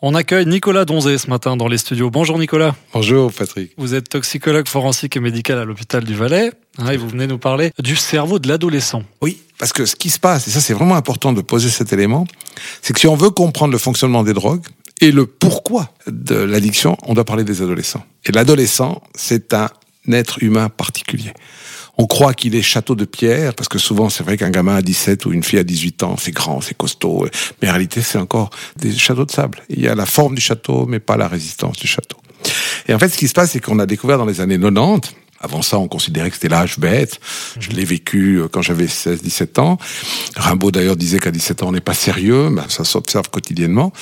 On accueille Nicolas Donzé ce matin dans les studios. Bonjour Nicolas. Bonjour Patrick. Vous êtes toxicologue forensique et médical à l'hôpital du Valais hein, et vous venez nous parler du cerveau de l'adolescent. Oui, parce que ce qui se passe, et ça c'est vraiment important de poser cet élément, c'est que si on veut comprendre le fonctionnement des drogues et le pourquoi de l'addiction, on doit parler des adolescents. Et l'adolescent, c'est un être humain particulier. On croit qu'il est château de pierre, parce que souvent c'est vrai qu'un gamin à 17 ou une fille à 18 ans, c'est grand, c'est costaud, mais en réalité c'est encore des châteaux de sable. Il y a la forme du château, mais pas la résistance du château. Et en fait, ce qui se passe, c'est qu'on a découvert dans les années 90, avant ça, on considérait que c'était l'âge bête. Je l'ai vécu euh, quand j'avais 16, 17 ans. Rimbaud, d'ailleurs, disait qu'à 17 ans, on n'est pas sérieux, mais ça s'observe quotidiennement.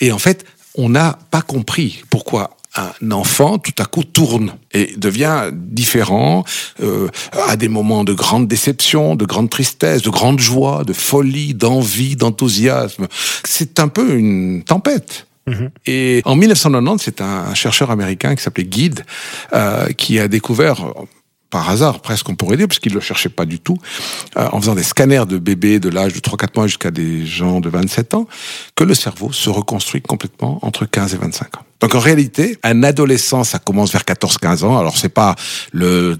Et en fait, on n'a pas compris pourquoi un enfant tout à coup tourne et devient différent, euh, à des moments de grande déception, de grande tristesse, de grande joie, de folie, d'envie, d'enthousiasme. C'est un peu une tempête. Mhm. Et en 1990, c'est un, chercheur américain qui s'appelait Guide euh, qui a découvert par hasard, presque on pourrait dire, puisqu'il ne le cherchait pas du tout, euh, en faisant des scanners de bébés de l'âge de 3-4 mois jusqu'à des gens de 27 ans, que le cerveau se reconstruit complètement entre 15 et 25 ans. Donc en réalité, un adolescent, ça commence vers 14-15 ans. Alors c'est pas le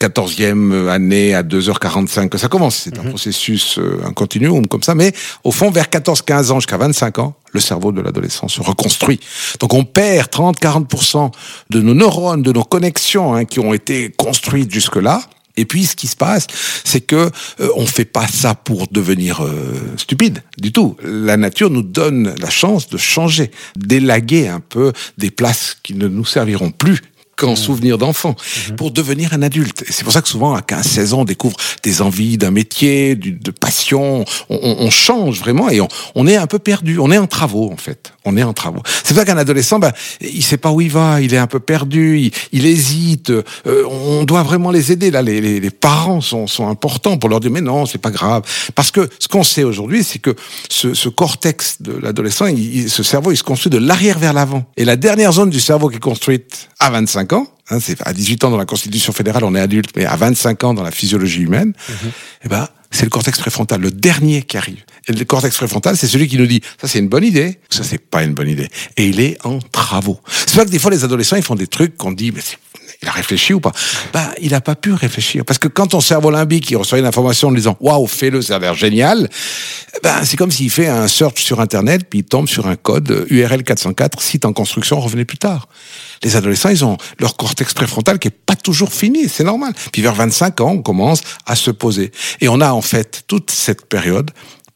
14e année à 2h45 que ça commence. C'est un mhm. processus, euh, un continuum comme ça. Mais au fond, vers 14-15 ans jusqu'à 25 ans, le cerveau de l'adolescent se reconstruit. Donc on perd 30-40% de nos neurones, de nos connexions hein, qui ont été construites jusque-là. Et puis, ce qui se passe, c'est que euh, on fait pas ça pour devenir euh, stupide du tout. La nature nous donne la chance de changer, d'élaguer un peu des places qui ne nous serviront plus qu'en mmh. souvenir d'enfant, mmh. pour devenir un adulte. Et c'est pour ça que souvent, à 15-16 ans, on découvre des envies d'un métier, de passion. On, on, change vraiment et on, on, est un peu perdu. On est en travaux, en fait. On est en travaux. C'est pour ça qu'un adolescent, ben, il sait pas où il va, il est un peu perdu, il, il hésite. Euh, on doit vraiment les aider. Là, les, les, les parents sont, sont, importants pour leur dire, mais non, c'est pas grave. Parce que ce qu'on sait aujourd'hui, c'est que ce, ce, cortex de l'adolescent, ce cerveau, il se construit de l'arrière vers l'avant. Et la dernière zone du cerveau qui est construite à 25 ans, hein, c'est à 18 ans dans la Constitution fédérale, on est adulte, mais à 25 ans dans la physiologie humaine, mhm. eh ben, c'est le cortex préfrontal, le dernier qui arrive. Et le cortex préfrontal, c'est celui qui nous dit, ça c'est une bonne idée, ça c'est pas une bonne idée. Et il est en travaux. C'est vrai que des fois les adolescents, ils font des trucs qu'on dit, mais il a réfléchi ou pas? Bah, il a pas pu réfléchir parce que quand ton cerveau limbique il reçoit une information en disant waouh, fais-le, ça a l'air génial. Ben, c'est comme s'il fait un search sur internet puis il tombe sur un code URL 404 site en construction, revenez plus tard. Les adolescents, ils ont leur cortex préfrontal qui est pas toujours fini, c'est normal. Puis vers 25 ans, on commence à se poser et on a en fait toute cette période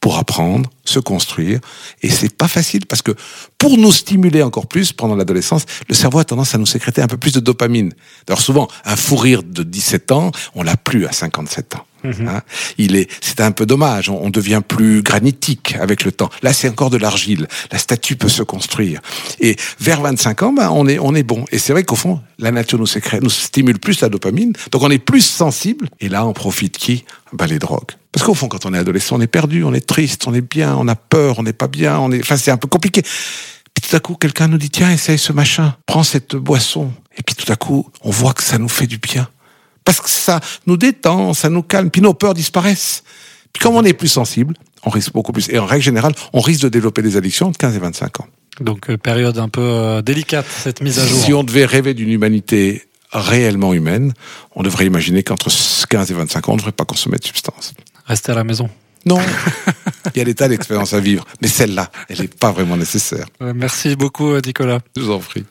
pour apprendre, se construire. Et c'est pas facile parce que pour nous stimuler encore plus pendant l'adolescence, le cerveau a tendance à nous sécréter un peu plus de dopamine. Alors souvent, un fou rire de 17 ans, on l'a plus à 57 ans. Hein Il est, c'est un peu dommage. On, devient plus granitique avec le temps. Là, c'est encore de l'argile. La statue peut se construire. Et vers 25 ans, ben, on est, on est bon. Et c'est vrai qu'au fond, la nature nous sécrète, nous stimule plus la dopamine. Donc, on est plus sensible. Et là, on profite qui? Ben, les drogues. Parce qu'au fond, quand on est adolescent, on est perdu, on est triste, on est bien, on a peur, on n'est pas bien, on est, enfin, c'est un peu compliqué. Puis tout à coup, quelqu'un nous dit, tiens, essaye ce machin, prends cette boisson. Et puis tout à coup, on voit que ça nous fait du bien. Parce que ça nous détend, ça nous calme, puis nos peurs disparaissent. Puis comme on est plus sensible, on risque beaucoup plus. Et en règle générale, on risque de développer des addictions de 15 et 25 ans. Donc euh, période un peu euh, délicate, cette mise à jour. Si on devait rêver d'une humanité réellement humaine, on devrait imaginer qu'entre 15 et 25 ans, on ne devrait pas consommer de substances. Rester à la maison. Non, il y a des tas d'expériences à vivre, mais celle-là, elle n'est pas vraiment nécessaire. Merci beaucoup, Nicolas. Je vous en prie.